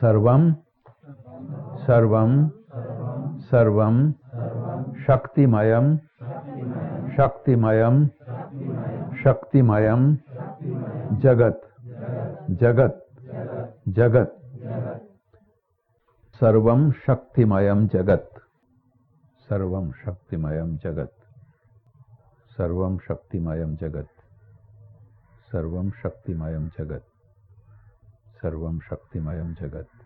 सर्वम सर्वम सर्वम शक्तिमयम शक्तिमयम शक्तिमयम जगत जगत जगत सर्वम शक्तिमयम जगत सर्वम शक्तिमयम जगत सर्वम शक्तिमयम जगत सर्वम शक्तिमयम जगत। सर्वं शक्तिमयं जगत्।